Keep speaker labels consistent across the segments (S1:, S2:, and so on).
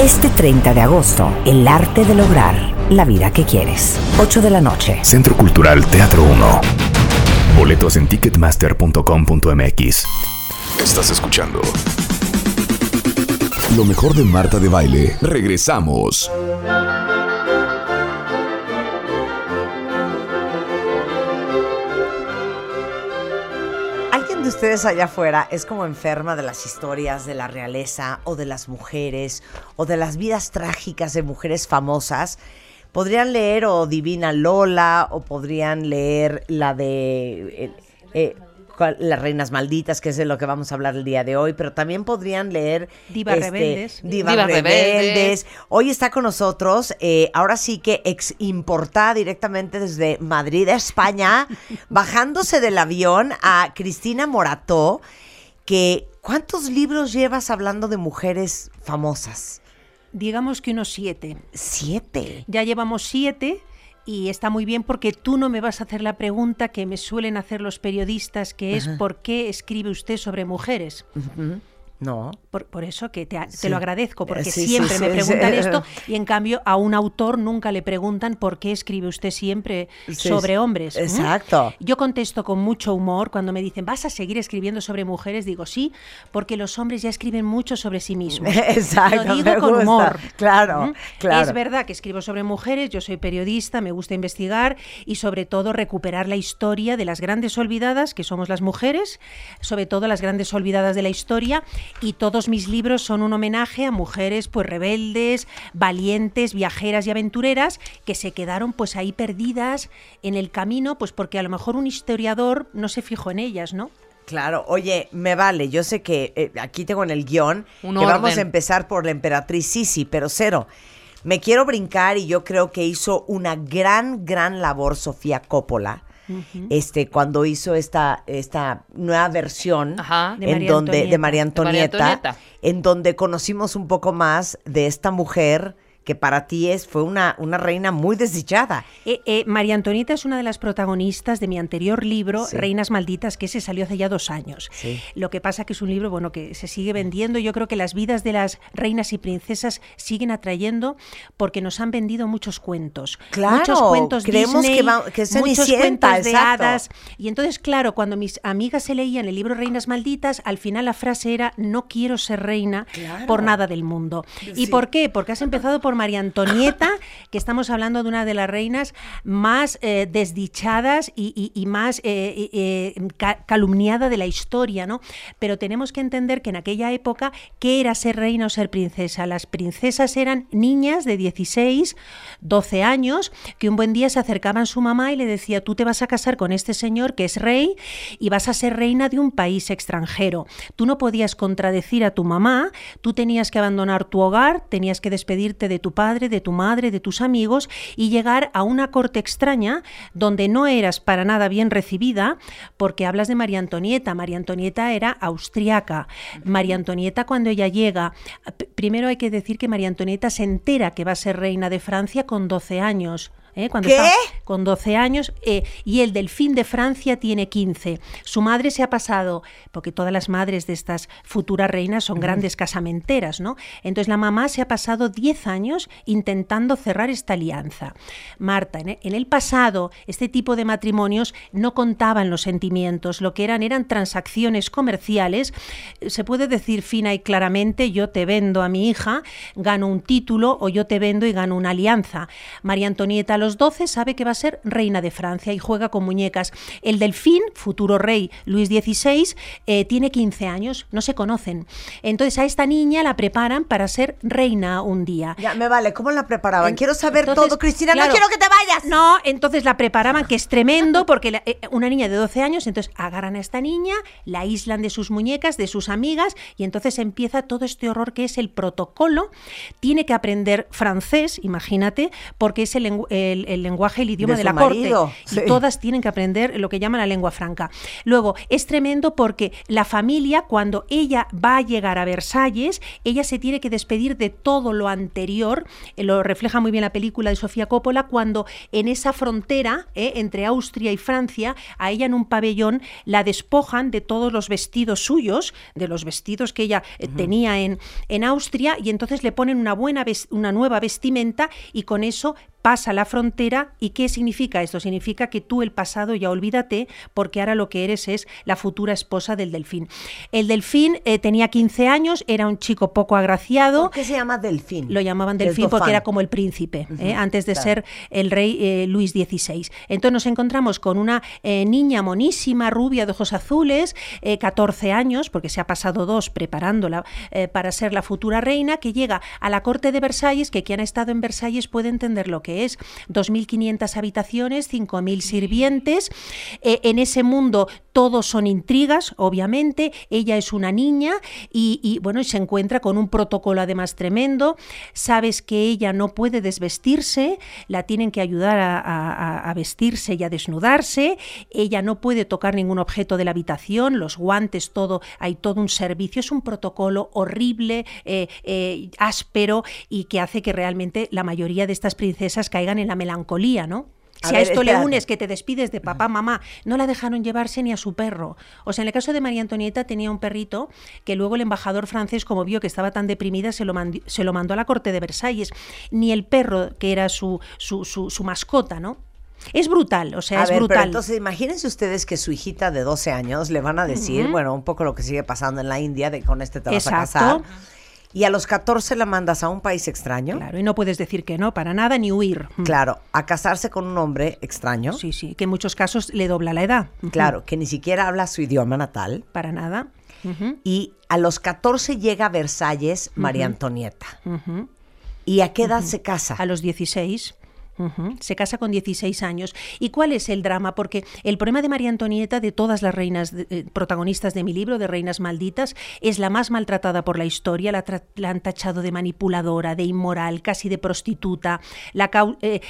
S1: Este 30 de agosto, el arte de lograr la vida que quieres. 8 de la noche.
S2: Centro Cultural Teatro 1. Boletos en ticketmaster.com.mx. Estás escuchando. Lo mejor de Marta de Baile. Regresamos.
S1: ¿Alguien de ustedes allá afuera es como enferma de las historias de la realeza o de las mujeres o de las vidas trágicas de mujeres famosas? Podrían leer o Divina Lola o podrían leer la de... eh, eh, las reinas malditas, que es de lo que vamos a hablar el día de hoy, pero también podrían leer
S3: Divas rebeldes.
S1: Divas,
S4: Divas
S1: rebeldes.
S4: rebeldes.
S1: Hoy está con nosotros, eh, ahora sí que ex importada directamente desde Madrid, España, bajándose del avión a Cristina Morató, que ¿cuántos libros llevas hablando de mujeres famosas?
S3: Digamos que unos siete.
S1: Siete.
S3: Ya llevamos siete y está muy bien porque tú no me vas a hacer la pregunta que me suelen hacer los periodistas, que es ¿por qué escribe usted sobre mujeres?
S1: No.
S3: Por, por eso que te, a- te
S1: Sí.
S3: lo agradezco, porque
S1: Sí,
S3: siempre
S1: sí,
S3: me preguntan esto y en cambio a un autor nunca le preguntan por qué escribe usted siempre sobre hombres.
S1: Exacto.
S3: Yo contesto con mucho humor cuando me dicen, ¿vas a seguir escribiendo sobre mujeres? Digo, sí, porque los hombres ya escriben mucho sobre sí mismos.
S1: Exacto,
S3: Lo digo con
S1: gusta.
S3: humor.
S1: Claro, claro.
S3: Es verdad que escribo sobre mujeres, yo soy periodista, me gusta investigar y sobre todo recuperar la historia de las grandes olvidadas, que somos las mujeres, sobre todo las grandes olvidadas de la historia, y todos mis libros son un homenaje a mujeres pues rebeldes, valientes, viajeras y aventureras que se quedaron pues ahí perdidas en el camino, pues porque a lo mejor un historiador no se fijó en ellas, ¿no?
S1: Claro, oye, me vale, yo sé que eh, aquí tengo en el guion
S4: Un
S1: que vamos a empezar por la emperatriz Sisi, pero cero. Me quiero brincar y yo creo que hizo una gran, gran labor Sofía Coppola. Este, cuando hizo esta, esta nueva versión
S4: Ajá.
S3: De
S1: en
S3: María
S1: donde, de. María
S4: De María
S1: Antonieta,
S4: Antonieta.
S1: en donde conocimos un poco más de esta mujer que para ti es, fue una, una reina muy desdichada.
S3: Eh, eh, María Antonieta es una de las protagonistas de mi anterior libro,
S1: Sí.
S3: Reinas Malditas, que se salió hace ya dos años.
S1: Sí.
S3: Lo que pasa que es un libro bueno que se sigue vendiendo. Yo creo que las vidas de las reinas y princesas siguen atrayendo porque nos han vendido muchos cuentos.
S1: Claro,
S3: muchos cuentos
S1: creemos
S3: Disney,
S1: que va- que es
S3: muchos
S1: Cenicienta,
S3: cuentos de hadas. Y entonces, claro, cuando mis amigas se leían el libro Reinas Malditas, al final la frase era no quiero ser reina
S1: Claro.
S3: por nada del mundo. ¿Y por qué? Porque has empezado por María Antonieta, que estamos hablando de una de las reinas más eh, desdichadas y, más eh, eh, ca- calumniada de la historia, ¿no? Pero tenemos que entender que en aquella época, ¿qué era ser reina o ser princesa? Las princesas eran niñas de 16, 12 años, que un buen día se acercaban a su mamá y le decía, tú te vas a casar con este señor que es rey y vas a ser reina de un país extranjero. Tú no podías contradecir a tu mamá, tú tenías que abandonar tu hogar, tenías que despedirte de tu padre, de tu madre, de tus amigos y llegar a una corte extraña donde no eras para nada bien recibida, porque hablas de María Antonieta. María Antonieta era austriaca. María Antonieta cuando ella llega, primero hay que decir que María Antonieta se entera que va a ser reina de Francia con 12 años. ¿Eh? Cuando
S1: ¿Qué?
S3: está con 12 años eh, y el delfín de Francia tiene 15. Su madre se ha pasado, porque todas las madres de estas futuras reinas son grandes casamenteras, ¿no? Entonces la mamá se ha pasado 10 años intentando cerrar esta alianza. Marta, en e- en el pasado este tipo de matrimonios no contaban los sentimientos, lo que eran eran transacciones comerciales. Se puede decir fina y claramente, yo te vendo a mi hija, gano un título o yo te vendo y gano una alianza. María Antonieta a los 12 sabe que va a ser reina de Francia y juega con muñecas. El delfín, futuro rey Luis XVI, eh, tiene 15 años, no se conocen. Entonces a esta niña la preparan para ser reina un día.
S1: Ya, me vale, ¿cómo la preparaban?
S3: En-
S1: Quiero saber
S3: entonces,
S1: todo, Cristina,
S3: claro,
S1: no quiero que te vayas.
S3: No, entonces la preparaban, que es tremendo, porque la- eh, una niña de 12 años, entonces agarran a esta niña, la aíslan de sus muñecas, de sus amigas, y entonces empieza todo este horror que es el protocolo. Tiene que aprender francés, imagínate, porque es el, el el, el lenguaje, el idioma
S1: De
S3: la
S1: marido,
S3: corte.
S1: sí.
S3: Y todas tienen que aprender lo que llaman la lengua franca. Luego, es tremendo porque la familia, cuando ella va a llegar a Versalles, ella se tiene que despedir de todo lo anterior. eh, Lo refleja muy bien la película de Sofía Coppola, cuando en esa frontera eh, entre Austria y Francia, a ella en un pabellón la despojan de todos los vestidos suyos, de los vestidos que ella eh, tenía en, en Austria, y entonces le ponen una, buena una nueva vestimenta y con eso pasa la frontera. ¿Y qué significa esto? Significa que tú el pasado ya olvídate, porque ahora lo que eres es la futura esposa del delfín. El delfín eh, tenía 15 años, era un chico poco agraciado.
S1: ¿Por qué se llama delfín?
S3: Lo llamaban delfín porque era como el príncipe, ¿eh? antes de
S1: claro.
S3: ser el rey eh, Luis XVI. Entonces nos encontramos con una niña monísima, rubia, de ojos azules, eh, 14 años, porque se ha pasado dos preparándola para ser la futura reina, que llega a la corte de Versalles, que quien ha estado en Versalles puede entender lo que es. 2.500 habitaciones, 5.000 sirvientes. Eh, en ese mundo todos son intrigas, obviamente. Ella es una niña y, bueno, se encuentra con un protocolo además tremendo. Sabes que ella no puede desvestirse, la tienen que ayudar a vestirse y a desnudarse. Ella no puede tocar ningún objeto de la habitación, los guantes, todo, hay todo un servicio. Es un protocolo horrible, eh, eh, áspero y que hace que realmente la mayoría de estas princesas caigan en la melancolía, ¿no?
S1: A
S3: Si a, esto le unes que te despides de papá, mamá, no la dejaron llevarse ni a su perro. O sea, en el caso de María Antonieta tenía un perrito que luego el embajador francés, como vio que estaba tan deprimida, se lo, mandi- se lo mandó a la corte de Versalles. Ni el perro, que era su, su, su- su mascota, ¿no? Es brutal, o sea,
S1: a
S3: es
S1: ver, pero
S3: brutal.
S1: entonces imagínense ustedes que su hijita de 12 años le van a decir, bueno, un poco lo que sigue pasando en la India, de con este te vas a casar. Y a los 14 la mandas a un país extraño.
S3: Claro, y no puedes decir que no, para nada, ni huir. Mm.
S1: Claro, a casarse con un hombre extraño.
S3: Sí, sí, que en muchos casos le dobla la edad.
S1: Claro, que ni siquiera habla su idioma natal.
S3: Para nada.
S1: Y a los 14 llega a Versalles María Antonieta. ¿Y a qué edad se casa?
S3: A los 16. Se casa con 16 años. ¿Y cuál es el drama? Porque el problema de María Antonieta, de todas las reinas eh, protagonistas de mi libro, de Reinas Malditas, es la más maltratada por la historia. La, han tachado de manipuladora, de inmoral, casi de prostituta. La, eh,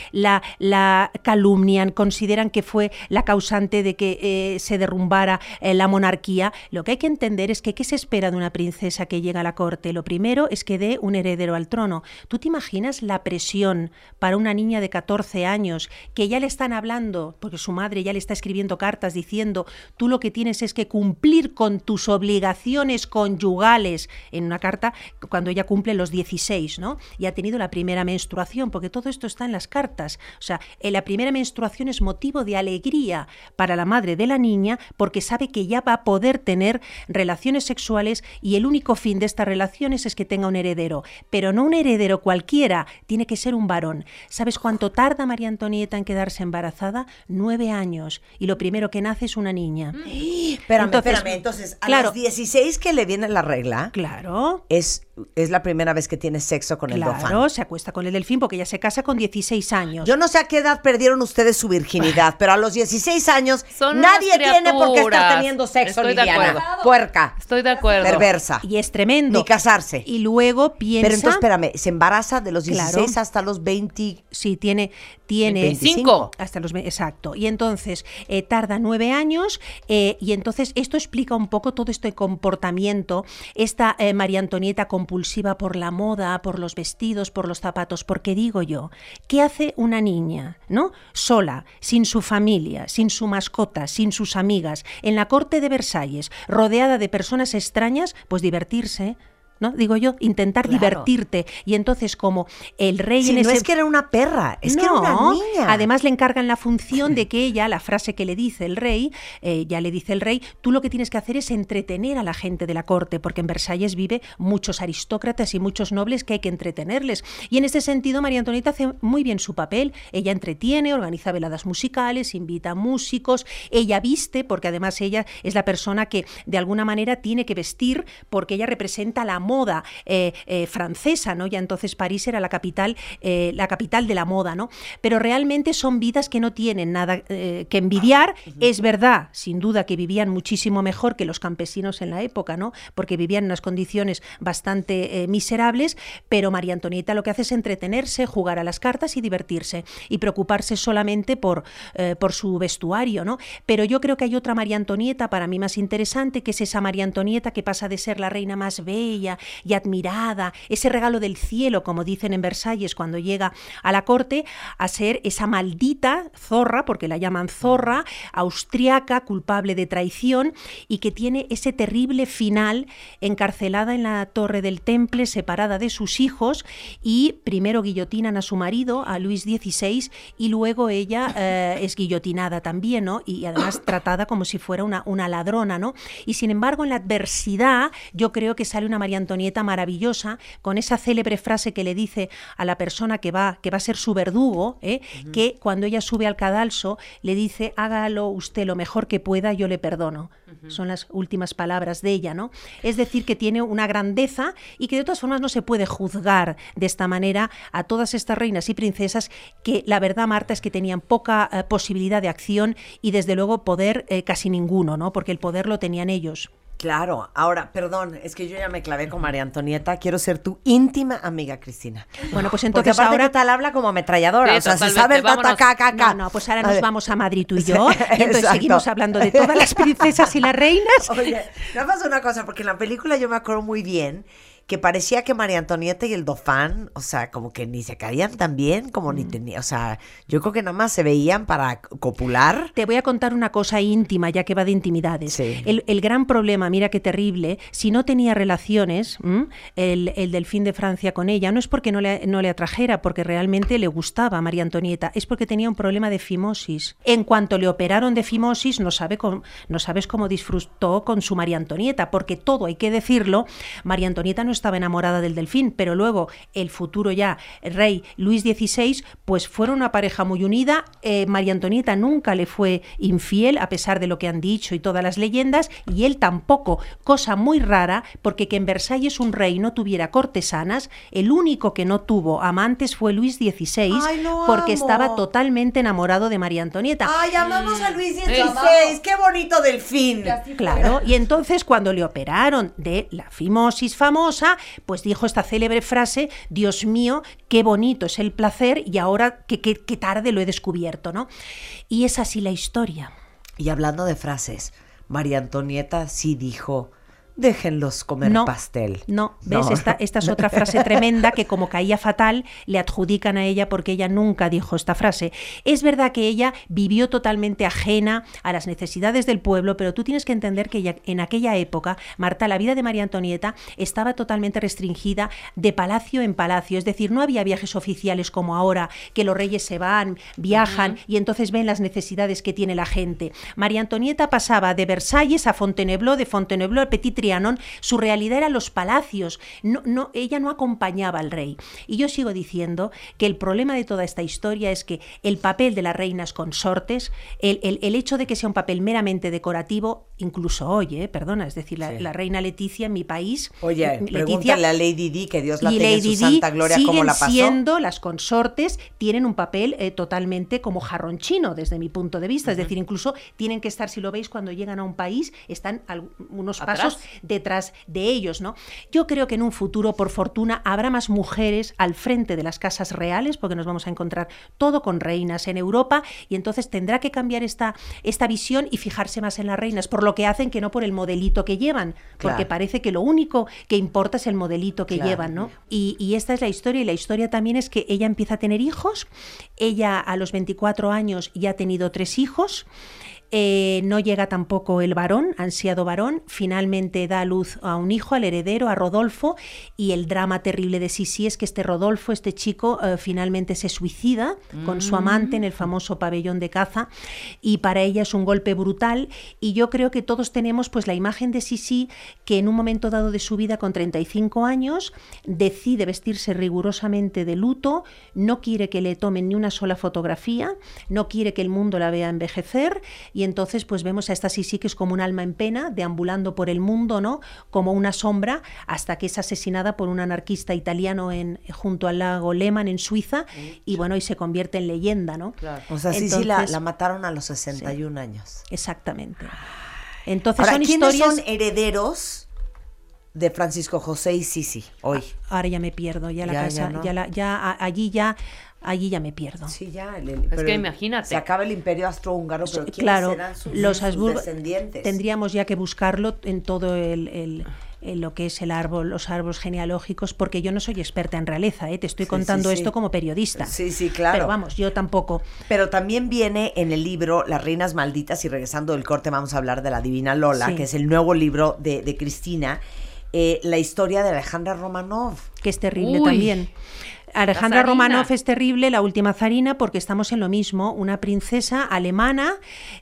S3: calumnian, consideran que fue la causante de que eh, se derrumbara la monarquía. Lo que hay que entender es que ¿qué se espera de una princesa que llega a la corte? Lo primero es que dé un heredero al trono. ¿Tú te imaginas la presión para una niña de 14 años que ya le están hablando, porque su madre ya le está escribiendo cartas diciendo, tú lo que tienes es que cumplir con tus obligaciones conyugales en una carta cuando ella cumple los 16, ¿no? Y ha tenido la primera menstruación, porque todo esto está en las cartas. O sea, eh, la primera menstruación es motivo de alegría para la madre de la niña porque sabe que ya va a poder tener relaciones sexuales y el único fin de estas relaciones es que tenga un heredero, pero no un heredero cualquiera, tiene que ser un varón. ¿Sabes cuánto tarda María Antonieta en quedarse embarazada? Nueve años. Y lo primero que nace es una niña.
S1: Espérame,
S3: Entonces,
S1: espérame. Entonces, a
S3: claro.
S1: los 16 que le viene la regla,
S3: Claro.
S1: es, es la primera vez que tiene sexo con el
S3: Claro,
S1: dauphin.
S3: se acuesta con el delfín porque ella se casa con 16 años.
S1: Yo no sé a qué edad perdieron ustedes su virginidad, pero a los 16 años
S4: Son
S1: nadie tiene por qué estar teniendo sexo,
S4: Estoy de acuerdo.
S1: Puerca,
S4: Estoy de acuerdo.
S1: perversa.
S3: y es tremendo.
S1: Ni casarse.
S3: Y luego piensa...
S1: Pero entonces, espérame, se embaraza de los 16
S3: Claro.
S1: hasta los 20.
S3: Sí, tiene, tiene
S1: 25.
S3: hasta los ve- exacto. Y entonces eh, tarda nueve años eh, y entonces esto explica un poco todo este comportamiento, esta eh, María Antonieta compulsiva por la moda, por los vestidos, por los zapatos. Porque digo yo, ¿qué hace una niña, no? Sola, sin su familia, sin su mascota, sin sus amigas, en la corte de Versalles, rodeada de personas extrañas, pues divertirse. ¿No? Digo yo, intentar
S1: Claro.
S3: divertirte. Y entonces, como el rey
S1: Sí,
S3: en
S1: no
S3: ese
S1: es que era una perra, es que era una niña.
S3: Además le encargan la función de que ella, la frase que le dice el rey, eh, ya le dice el rey, tú lo que tienes que hacer es entretener a la gente de la corte, porque en Versalles vive muchos aristócratas y muchos nobles que hay que entretenerles. Y en este sentido María Antonieta hace muy bien su papel. Ella entretiene, organiza veladas musicales, invita a músicos, ella viste, porque además ella es la persona que de alguna manera tiene que vestir, porque ella representa la moda eh, eh, francesa, ¿no? Ya entonces París era la capital, eh, la capital de la moda, ¿no? Pero realmente son vidas que no tienen nada que envidiar. Es verdad, sin duda, que vivían muchísimo mejor que los campesinos en la época, ¿no? Porque vivían en unas condiciones bastante miserables, pero María Antonieta lo que hace es entretenerse, jugar a las cartas y divertirse y preocuparse solamente por, por su vestuario, ¿no? Pero yo creo que hay otra María Antonieta para mí más interesante, que es esa María Antonieta que pasa de ser la reina más bella y admirada, ese regalo del cielo, como dicen en Versalles cuando llega a la corte, a ser esa maldita zorra, porque la llaman zorra, austriaca, culpable de traición y que tiene ese terrible final encarcelada en la torre del Temple, separada de sus hijos y primero guillotinan a su marido, a Luis XVI, y luego ella eh, es guillotinada también, ¿no? Y además tratada como si fuera una, una ladrona, ¿no? Y sin embargo, en la adversidad, yo creo que sale una María Antonieta maravillosa, con esa célebre frase que le dice a la persona que va, que va a ser su verdugo, ¿eh? que cuando ella sube al cadalso, le dice, hágalo usted lo mejor que pueda, yo le perdono. Son las últimas palabras de ella, ¿no? Es decir, que tiene una grandeza y que de todas formas no se puede juzgar de esta manera a todas estas reinas y princesas que la verdad, Marta, es que tenían poca eh, posibilidad de acción y desde luego poder eh, casi ninguno, ¿no? Porque el poder lo tenían ellos.
S1: Claro, ahora, perdón, es que yo ya me clavé con María Antonieta, quiero ser tu íntima amiga, Cristina.
S3: Bueno, pues entonces
S1: Porque
S3: ahora
S1: tal habla como ametralladora, o sea, se sabe el
S4: vámonos.
S1: acá, acá, acá.
S3: No, no, pues ahora nos vamos a Madrid tú y yo, y entonces
S1: Exacto.
S3: seguimos hablando de todas las princesas y las reinas.
S1: Oye, me pasa una cosa, porque en la película yo me acuerdo muy bien que parecía que María Antonieta y el Dofán, o sea, como que ni se caían tan bien, como
S3: Mm.
S1: ni tenía, o sea, yo creo que nada más se veían para copular.
S3: Te voy a contar una cosa íntima, ya que va de intimidades.
S1: Sí.
S3: El, el gran problema, mira qué terrible, si no tenía relaciones, el, el delfín de Francia con ella, no es porque no le, no le atrajera, porque realmente le gustaba a María Antonieta, es porque tenía un problema de fimosis. En cuanto le operaron de fimosis, no, sabe cómo- no sabes cómo disfrutó con su María Antonieta, porque todo, hay que decirlo, María Antonieta no estaba enamorada del delfín, pero luego el futuro ya rey Luis XVI, pues fueron una pareja muy unida. Eh, María Antonieta nunca le fue infiel, a pesar de lo que han dicho y todas las leyendas, y él tampoco, cosa muy rara, porque que en Versalles un rey no tuviera cortesanas, el único que no tuvo amantes fue Luis XVI,
S1: Ay,
S3: porque
S1: amo.
S3: estaba totalmente enamorado de María Antonieta.
S1: Ay, amamos a Luis XVI, qué bonito delfín.
S3: Claro, y entonces cuando le operaron de la fimosis famosa, pues dijo esta célebre frase, Dios mío, qué bonito es el placer y ahora qué, qué- qué tarde lo he descubierto, ¿no? Y es así la historia.
S1: Y hablando de frases, María Antonieta sí dijo, déjenlos comer
S3: no,
S1: pastel.
S3: No, ¿ves?
S1: No.
S3: Esta, esta es otra frase tremenda que como caía fatal, le adjudican a ella porque ella nunca dijo esta frase. Es verdad que ella vivió totalmente ajena a las necesidades del pueblo, pero tú tienes que entender que ella- en aquella época, Marta, la vida de María Antonieta estaba totalmente restringida de palacio en palacio, es decir, no había viajes oficiales como ahora, que los reyes se van, viajan y entonces ven las necesidades que tiene la gente. María Antonieta pasaba de Versalles a Fontainebleau, de Fontainebleau a Petit Su realidad eran los palacios, no, no, ella no acompañaba al rey. Y yo sigo diciendo que el problema de toda esta historia es que el papel de las reinas consortes, el, el- el hecho de que sea un papel meramente decorativo, incluso hoy, eh, perdona, es decir, la,
S1: Sí.
S3: la reina Leticia en mi país,
S1: Oye,
S3: Leticia,
S1: pregúntale a Lady Di, que Dios la tenga en su santa gloria, cómo
S3: siguen
S1: la pasó.
S3: siendo las consortes, tienen un papel eh, totalmente como jarronchino desde mi punto de vista. Es decir, incluso tienen que estar, si lo veis, cuando llegan a un país, están unos
S4: Atrás.
S3: pasos detrás de ellos, ¿no? Yo creo que en un futuro, por fortuna, habrá más mujeres al frente de las casas reales, porque nos vamos a encontrar todo con reinas en Europa, y entonces tendrá que cambiar esta, esta visión y fijarse más en las reinas, por lo que hacen que no por el modelito que llevan, porque
S1: Claro.
S3: parece que lo único que importa es el modelito que
S1: Claro.
S3: llevan, ¿no? Y, y esta es la historia, y la historia también es que ella empieza a tener hijos, ella a los 24 años ya ha tenido tres hijos, eh, no llega tampoco el varón, ansiado varón, finalmente da a luz a un hijo, al heredero, a Rodolfo, y el drama terrible de Sisi es que este Rodolfo, este chico, eh, finalmente se suicida con su amante en el famoso pabellón de caza, y para ella es un golpe brutal, y yo creo que todos tenemos pues la imagen de Sisi que en un momento dado de su vida con 35 años decide vestirse rigurosamente de luto, no quiere que le tomen ni una sola fotografía, no quiere que el mundo la vea envejecer y entonces pues vemos a esta Sisi que es como un alma en pena, deambulando por el mundo, ¿no? Como una sombra, hasta que es asesinada por un anarquista italiano en, junto al lago Lehmann en Suiza, y bueno, y se convierte en leyenda, ¿no?
S1: O sea, Sisi la, la, mataron a los 61 años.
S3: Exactamente. Entonces son
S1: ¿quiénes
S3: historias...
S1: son herederos de Francisco José y Sisi hoy?
S3: Ahora ya me pierdo, ya la casa, ya, la, ya allí ya allí ya me pierdo.
S1: Sí, ya.
S4: es que imagínate.
S1: Se acaba el imperio austrohúngaro, pero ¿quiénes
S3: claro,
S1: serán sus,
S3: los
S1: Habsburgo descendientes?
S3: Tendríamos ya que buscarlo en todo el, el en lo que es el árbol, los árboles genealógicos, porque yo no soy experta en realeza, ¿eh? te estoy contando
S1: sí, sí.
S3: esto como periodista.
S1: Sí, sí, claro.
S3: Pero vamos, yo tampoco.
S1: Pero también viene en el libro Las Reinas Malditas, y regresando del corte vamos a hablar de la Divina Lola, que es el nuevo libro de, de Cristina, eh, la historia de Alejandra Romanov.
S3: Que es terrible Uy. también. Alejandra Romanov es terrible, la última zarina, porque estamos en lo mismo, una princesa alemana,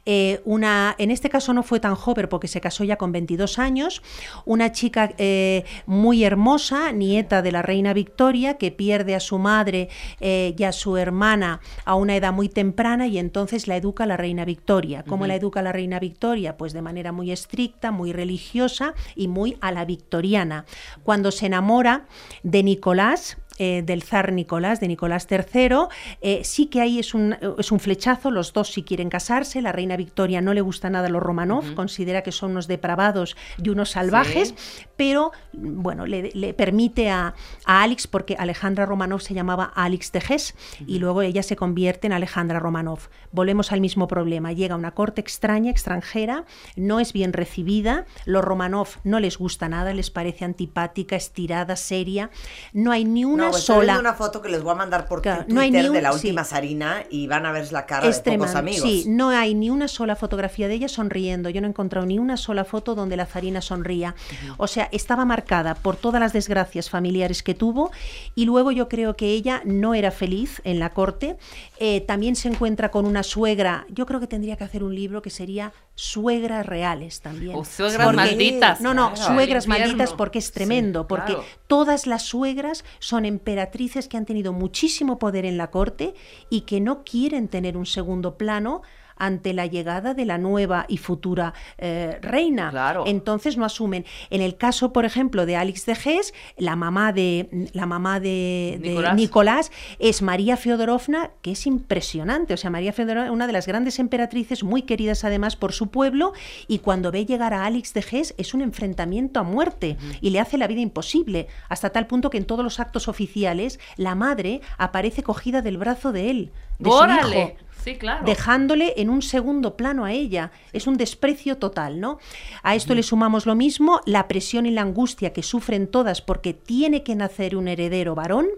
S3: eh, una, en este caso no fue tan joven porque se casó ya con 22 años, una chica eh, muy hermosa, nieta de la reina Victoria, que pierde a su madre eh, y a su hermana a una edad muy temprana y entonces la educa la reina Victoria. ¿Cómo uh -huh. la educa la reina Victoria? Pues de manera muy estricta, muy religiosa y muy a la victoriana. Cuando se enamora de Nicolás, eh, del zar Nicolás, de Nicolás III, eh, sí que ahí es un, es un flechazo, los dos sí quieren casarse, la reina Victoria no le gusta nada a los Romanov, uh -huh. considera que son unos depravados y unos salvajes, sí. pero bueno, le, le permite a, a, Alex, porque Alejandra Romanov se llamaba Alex de Hesse, uh -huh. y luego ella se convierte en Alejandra Romanov. Volvemos al mismo problema, llega una corte extraña, extranjera, no es bien recibida, los Romanov no les gusta nada, les parece antipática, estirada, seria, no hay ni una
S1: no, pues
S3: sola.
S1: Estoy una foto que les voy a mandar por claro, Twitter no hay ni un, de la última sí. Sarina y van a ver la cara es de pocos amigos.
S3: Sí, no hay ni una sola fotografía de ella sonriendo. Yo no he encontrado ni una sola foto donde la Zarina sonría. O sea, estaba marcada por todas las desgracias familiares que tuvo y luego yo creo que ella no era feliz en la corte. Eh, también se encuentra con una suegra. Yo creo que tendría que hacer un libro que sería Suegras Reales también.
S4: O suegras porque, malditas.
S3: No, no, claro, suegras malditas porque es tremendo. Sí, porque claro. todas las suegras son emperatrices que han tenido muchísimo poder en la corte y que no quieren tener un segundo plano ante la llegada de la nueva y futura eh, reina.
S4: Claro.
S3: Entonces no asumen. En el caso, por ejemplo, de Alex de Hess, la mamá de la mamá de, de Nicolás. Nicolás. es María Feodorovna, que es impresionante. O sea, María Feodorovna, una de las grandes emperatrices, muy queridas además por su pueblo, y cuando ve llegar a Alex de Hess es un enfrentamiento a muerte y le hace la vida imposible, hasta tal punto que en todos los actos oficiales la madre aparece cogida del brazo de él, de
S4: ¡Órale!
S3: su hijo.
S4: Sí, claro.
S3: dejándole en un segundo plano a ella. Es un desprecio total, ¿no? A esto le sumamos lo mismo, la presión y la angustia que sufren todas porque tiene que nacer un heredero varón.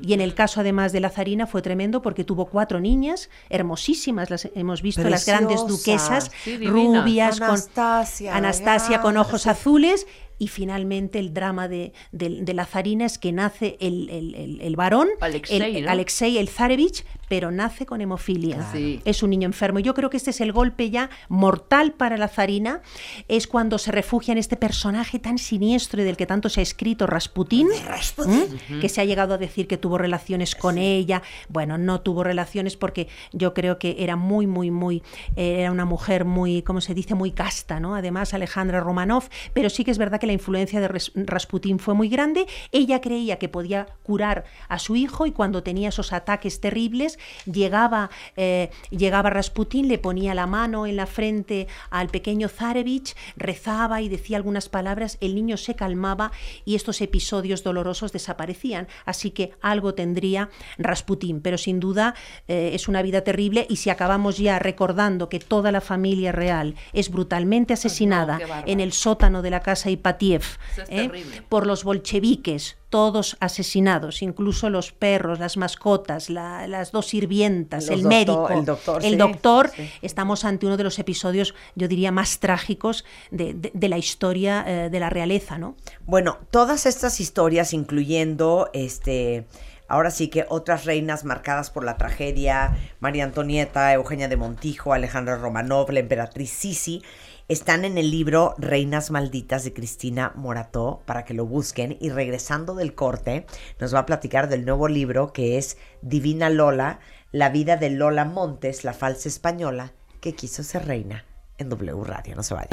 S3: Y en el caso además de la zarina fue tremendo porque tuvo cuatro niñas hermosísimas, las hemos visto,
S1: Preciosas.
S3: las grandes duquesas,
S4: sí,
S3: rubias,
S1: Anastasia,
S3: con Anastasia con ojos sí. azules y finalmente el drama de, de, de, la zarina es que nace el, el, el, el varón,
S4: Alexei,
S3: el,
S4: ¿no?
S3: Alexei, el zarevich, pero nace con hemofilia.
S4: Sí.
S3: Es un niño enfermo. Yo creo que este es el golpe ya mortal para la zarina. Es cuando se refugia en este personaje tan siniestro y del que tanto se ha escrito, Rasputín,
S1: Rasputin.
S3: ¿eh? uh -huh. que se ha llegado a decir que tuvo relaciones con sí. ella. Bueno, no tuvo relaciones porque yo creo que era muy, muy, muy, eh, era una mujer muy, ¿cómo se dice? Muy casta, ¿no? Además, Alejandra Romanov, pero sí que es verdad que la influencia de Rasputín fue muy grande. Ella creía que podía curar a su hijo y cuando tenía esos ataques terribles, llegaba, eh, llegaba Rasputín, le ponía la mano en la frente al pequeño Zarevich, rezaba y decía algunas palabras, el niño se calmaba y estos episodios dolorosos desaparecían. Así que algo tendría Rasputín, pero sin duda eh, es una vida terrible y si acabamos ya recordando que toda la familia real es brutalmente asesinada
S4: no,
S3: en el sótano de la casa Ipatiev,
S4: ¿eh?
S3: por los bolcheviques, todos asesinados, incluso los perros, las mascotas, la, las dos sirvientas,
S1: los
S3: el
S1: doctor,
S3: médico,
S1: el doctor.
S3: El
S1: sí,
S3: doctor
S1: sí.
S3: Estamos ante uno de los episodios, yo diría, más trágicos de, de, de la historia eh, de la realeza, ¿no?
S1: Bueno, todas estas historias, incluyendo este ahora sí que otras reinas marcadas por la tragedia, María Antonieta, Eugenia de Montijo, Alejandra Romanov, la emperatriz Sisi, están en el libro Reinas Malditas de Cristina Morató para que lo busquen. Y regresando del corte, nos va a platicar del nuevo libro que es Divina Lola, la vida de Lola Montes, la falsa española, que quiso ser reina en W Radio. No se vaya.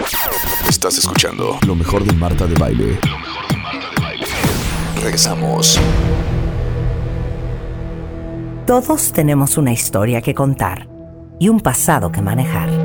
S2: Estás escuchando lo mejor de Marta de Baile. Regresamos.
S1: Todos tenemos una historia que contar y un pasado que manejar.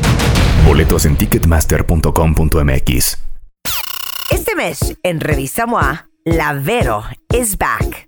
S2: Boletos en ticketmaster.com.mx.
S1: Este mes, en Revista MOA, La Vero is back.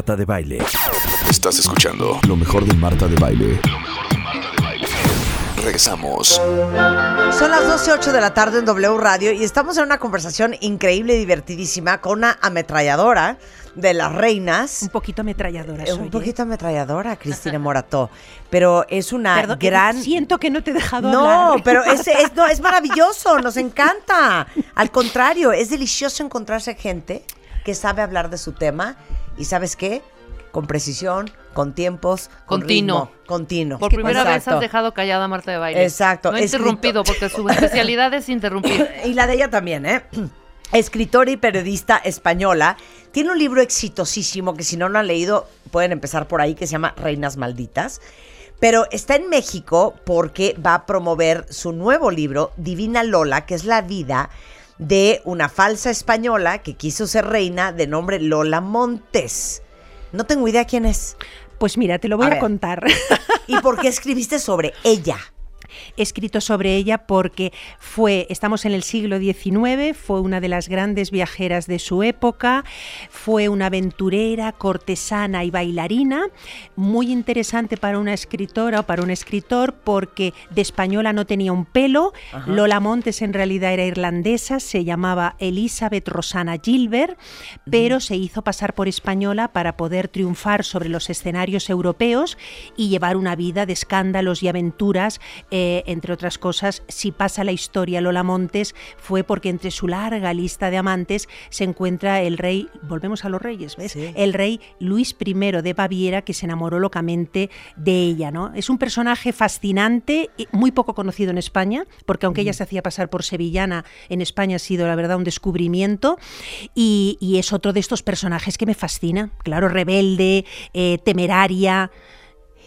S2: Marta de Baile. Estás escuchando lo mejor de Marta de Baile. Regresamos.
S1: Son las 12.08 de la tarde en W Radio y estamos en una conversación increíble y divertidísima con una ametralladora de las reinas.
S3: Un poquito ametralladora.
S1: Eh,
S3: soy,
S1: un
S3: ¿eh?
S1: poquito ametralladora, Cristina Morató. Pero es una
S3: Perdón, que
S1: gran.
S3: Siento que no te he dejado
S1: No,
S3: hablar.
S1: pero es, es- no, es maravilloso, nos encanta. Al contrario, es delicioso encontrarse gente que sabe hablar de su tema y ¿sabes qué? Con precisión, con tiempos, con
S4: Continuo.
S1: ritmo, continuo.
S4: Por primera vez has dejado callada a Marta de Baile.
S1: Exacto,
S4: No he interrumpido, porque su especialidad es interrumpir.
S1: Y la de ella también, ¿eh? Escritora y periodista española. Tiene un libro exitosísimo que si no lo han leído pueden empezar por ahí que se llama Reinas Malditas. Pero está en México porque va a promover su nuevo libro, Divina Lola, que es la vida de una falsa española que quiso ser reina de nombre Lola Montes. No tengo idea quién es.
S3: Pues mira, te lo voy
S1: A
S3: a, contar.
S1: ¿Y por qué escribiste sobre ella?
S3: He escrito sobre ella porque fue, estamos en el siglo XIX, fue una de las grandes viajeras de su época, fue una aventurera, cortesana y bailarina, muy interesante para una escritora o para un escritor porque de española no tenía un pelo, Lola Montes en realidad era irlandesa, se llamaba Elizabeth Rosana Gilbert, pero se hizo pasar por española para poder triunfar sobre los escenarios europeos y llevar una vida de escándalos y aventuras eh, entre otras cosas, si pasa la historia Lola Montes, fue porque entre su larga lista de amantes se encuentra el rey, volvemos a los reyes, ¿ves?
S1: Sí.
S3: El rey Luis I de Baviera, que se enamoró locamente de ella, ¿no? Es un personaje fascinante, y muy poco conocido en España, porque aunque ella se hacía pasar por sevillana, en España ha sido, la verdad, un descubrimiento, y, y es otro de estos personajes que me fascina, claro, rebelde, eh, temeraria,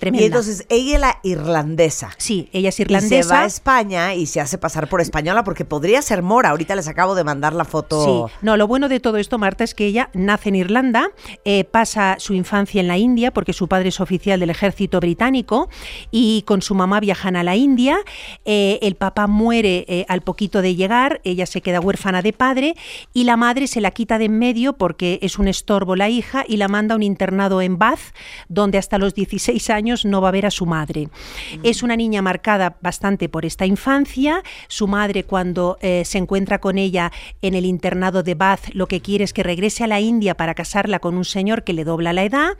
S3: tremenda.
S1: Y entonces ella es la irlandesa.
S3: Sí, ella es
S1: Y
S3: irlandesa.
S1: se va a España y se hace pasar por española porque podría ser mora. Ahorita les acabo de mandar la foto.
S3: Sí, no, lo bueno de todo esto, Marta, es que ella nace en Irlanda, eh, pasa su infancia en la India, porque su padre es oficial del ejército británico, y con su mamá viajan a la India. eh, el papá muere eh, al poquito de llegar, ella se queda huérfana de padre, y la madre se la quita de en medio porque es un estorbo la hija y la manda a un internado en Bath, donde hasta los 16 años no va a ver a su madre. Es una niña marcada bastante por esta infancia. Su madre, cuando eh, se encuentra con ella en el internado de Bath, lo que quiere es que regrese a la India para casarla con un señor que le dobla la edad.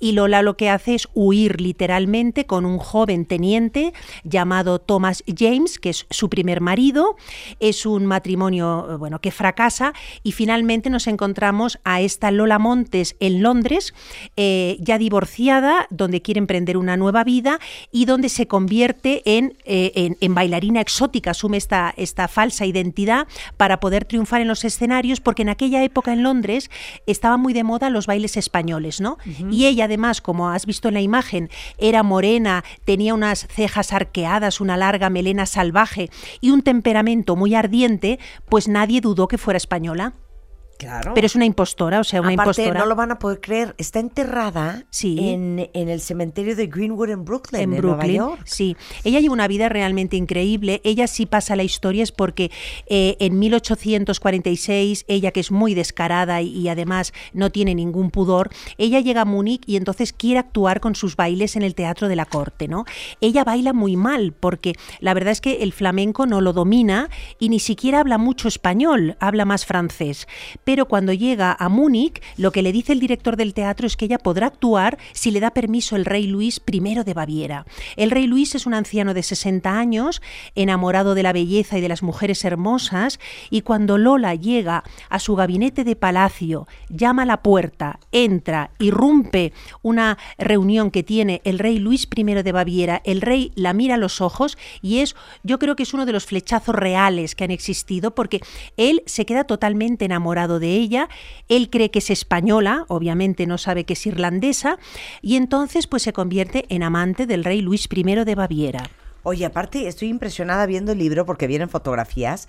S3: Y Lola lo que hace es huir literalmente con un joven teniente llamado Thomas James, que es su primer marido. Es un matrimonio eh, bueno, que fracasa y finalmente nos encontramos a esta Lola Montes en Londres, eh, ya divorciada, donde quiere emprender una nueva vida y donde se convierte en, eh, en- en bailarina exótica, asume esta, esta falsa identidad para poder triunfar en los escenarios, porque en aquella época en Londres estaban muy de moda los bailes españoles, ¿no? Y ella además, como has visto en la imagen, era morena, tenía unas cejas arqueadas, una larga melena salvaje y un temperamento muy ardiente, pues nadie dudó que fuera española.
S1: Claro.
S3: Pero es una impostora, o sea, una
S1: Aparte,
S3: impostora.
S1: no lo van a poder creer. Está enterrada
S3: Sí.
S1: en, en el cementerio de Greenwood en Brooklyn, en,
S3: en
S1: Nueva
S3: Brooklyn.
S1: York.
S3: Sí, ella lleva una vida realmente increíble. Ella sí pasa la historia es porque eh, en 1846 ella que es muy descarada y, y además no tiene ningún pudor, ella llega a Múnich y entonces quiere actuar con sus bailes en el teatro de la corte, ¿no? Ella baila muy mal porque la verdad es que el flamenco no lo domina y ni siquiera habla mucho español, habla más francés. Pero cuando llega a Múnich, lo que le dice el director del teatro es que ella podrá actuar si le da permiso el rey Luis I de Baviera. El rey Luis es un anciano de 60 años, enamorado de la belleza y de las mujeres hermosas, y cuando Lola llega a su gabinete de palacio, llama a la puerta, entra, irrumpe una reunión que tiene el rey Luis I de Baviera, el rey la mira a los ojos y es, yo creo que es uno de los flechazos reales que han existido, porque él se queda totalmente enamorado de ella, él cree que es española, obviamente no sabe que es irlandesa, y entonces pues se convierte en amante del rey Luis I de Baviera.
S1: Oye, aparte estoy impresionada viendo el libro porque vienen fotografías.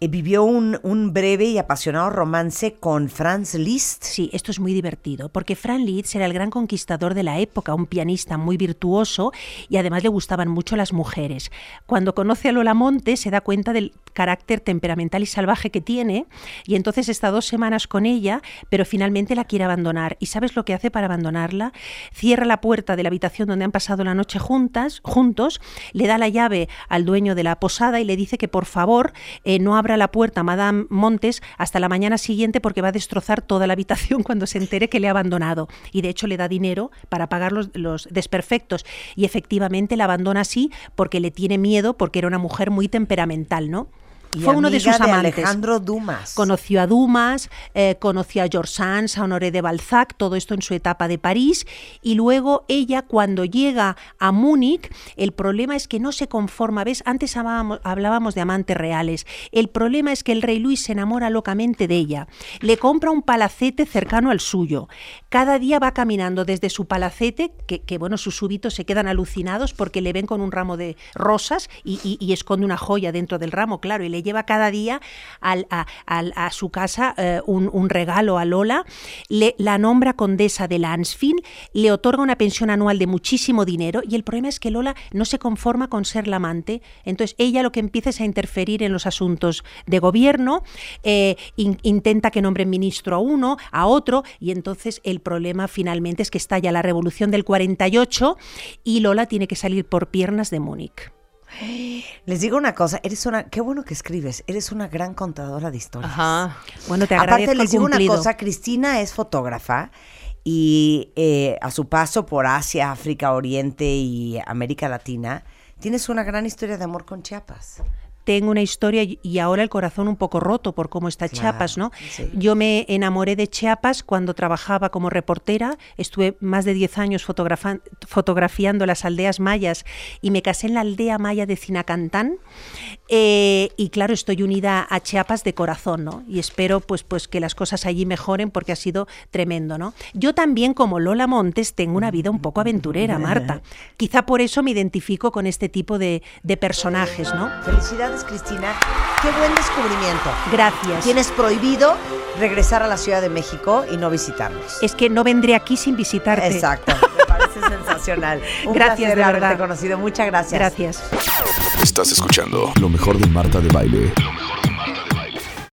S1: Eh, vivió un, breve y apasionado romance con Franz Liszt.
S3: Sí, esto es muy divertido, porque Franz Liszt era el gran conquistador de la época, un pianista muy virtuoso y además le gustaban mucho las mujeres. Cuando conoce a Lola Monte se da cuenta del carácter temperamental y salvaje que tiene y entonces está dos semanas con ella, pero finalmente la quiere abandonar. ¿Y sabes lo que hace para abandonarla? Cierra la puerta de la habitación donde han pasado la noche juntas, juntos, le da la llave al dueño de la posada y le dice que por favor eh, no abra la puerta Madame Montes hasta la mañana siguiente porque va a destrozar toda la habitación cuando se entere que le ha abandonado. Y de hecho le da dinero para pagar los desperfectos. Y efectivamente la abandona así porque le tiene miedo porque era una mujer muy temperamental, ¿no?
S1: Y
S3: Fue uno de sus amantes.
S1: Alejandro Dumas.
S3: Conoció a Dumas, eh, conoció a George Sands, a Honoré de Balzac, todo esto en su etapa de París. Y luego ella, cuando llega a Múnich, el problema es que no se conforma. ¿Ves? Antes hablábamos, hablábamos de amantes reales. El problema es que el rey Luis se enamora locamente de ella. Le compra un palacete cercano al suyo. Cada día va caminando desde su palacete, que, que, bueno, sus súbitos se quedan alucinados porque le ven con un ramo de rosas y, y, y esconde una joya dentro del ramo, claro, y le lleva cada día a, su casa eh, un, regalo a Lola, le, la nombra condesa de Lansfield, le otorga una pensión anual de muchísimo dinero y el problema es que Lola no se conforma con ser la amante, entonces ella lo que empieza es a interferir en los asuntos de gobierno, eh, in, intenta que nombren ministro a uno, a otro, y entonces el problema finalmente es que estalla la revolución del 48 y Lola tiene que salir por piernas de Múnich.
S1: Les digo una cosa, eres una, qué bueno que escribes, eres una gran contadora de historias.
S3: Ajá. Bueno, te
S1: agradezco Aparte les digo una cosa, Cristina es fotógrafa y eh, a su paso por Asia, África, Oriente y América Latina, tienes una gran historia de amor con Chiapas
S3: tengo una historia y ahora el corazón un poco roto por cómo está claro, Chiapas, ¿no? Sí. Yo me enamoré de Chiapas cuando trabajaba como reportera, estuve más de 10 años fotografiando las aldeas mayas y me casé en la aldea maya de Cinacantán eh, y claro, estoy unida a Chiapas de corazón, ¿no? Y espero pues, pues que las cosas allí mejoren porque ha sido tremendo, ¿no? Yo también como Lola Montes tengo una vida un poco aventurera, Marta. Quizá por eso me identifico con este tipo de, de personajes, ¿no?
S1: Felicidades Cristina. Qué buen descubrimiento.
S3: Gracias.
S1: Tienes prohibido regresar a la Ciudad de México y no visitarnos.
S3: Es que no vendré aquí sin visitarte.
S1: Exacto. Me parece sensacional. Un
S3: gracias, de verdad.
S1: conocido. Muchas gracias.
S3: Gracias.
S2: Estás escuchando lo mejor de Marta de Baile.